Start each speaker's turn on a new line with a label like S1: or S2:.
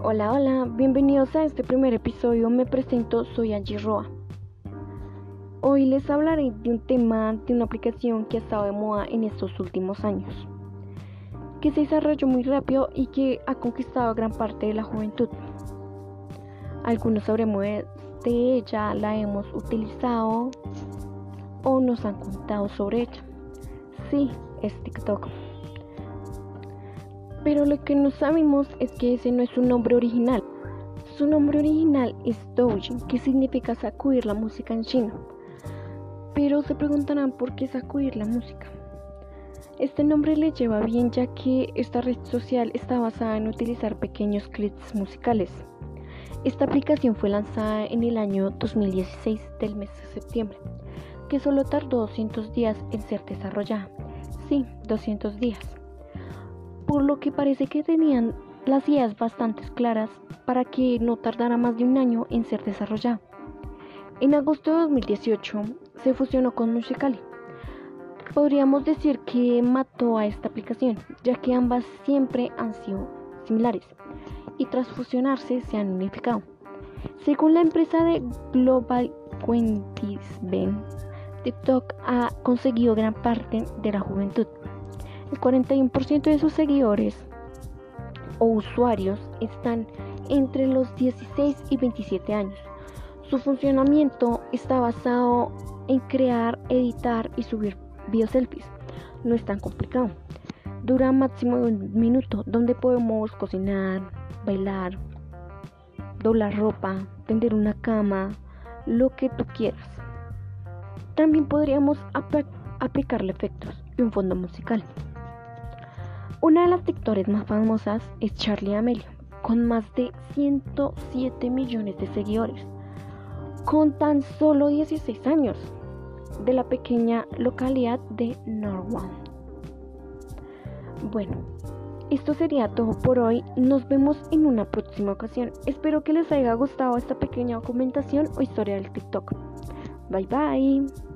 S1: Hola, hola, bienvenidos a este primer episodio. Me presento, soy Angie Roa. Hoy les hablaré de un tema de una aplicación que ha estado de moda en estos últimos años, que se desarrolló muy rápido y que ha conquistado gran parte de la juventud. Algunos sabremos de ella, la hemos utilizado o nos han contado sobre ella. Sí, es TikTok. Pero lo que no sabemos es que ese no es su nombre original. Su nombre original es Doujin, que significa sacudir la música en chino. Pero se preguntarán por qué sacudir la música. Este nombre le lleva bien ya que esta red social está basada en utilizar pequeños clips musicales. Esta aplicación fue lanzada en el año 2016 del mes de septiembre, que solo tardó 200 días en ser desarrollada. Sí, 200 días por lo que parece que tenían las ideas bastante claras para que no tardara más de un año en ser desarrollada. En agosto de 2018 se fusionó con Musical.ly. Podríamos decir que mató a esta aplicación, ya que ambas siempre han sido similares y tras fusionarse se han unificado. Según la empresa de Global Ben, TikTok ha conseguido gran parte de la juventud el 41% de sus seguidores o usuarios están entre los 16 y 27 años. Su funcionamiento está basado en crear, editar y subir videos selfies. No es tan complicado. Dura máximo un minuto, donde podemos cocinar, bailar, doblar ropa, tender una cama, lo que tú quieras. También podríamos aplicarle efectos y un fondo musical. Una de las TikTokers más famosas es Charlie Amelio, con más de 107 millones de seguidores, con tan solo 16 años, de la pequeña localidad de Norwalk. Bueno, esto sería todo por hoy. Nos vemos en una próxima ocasión. Espero que les haya gustado esta pequeña documentación o historia del TikTok. Bye bye.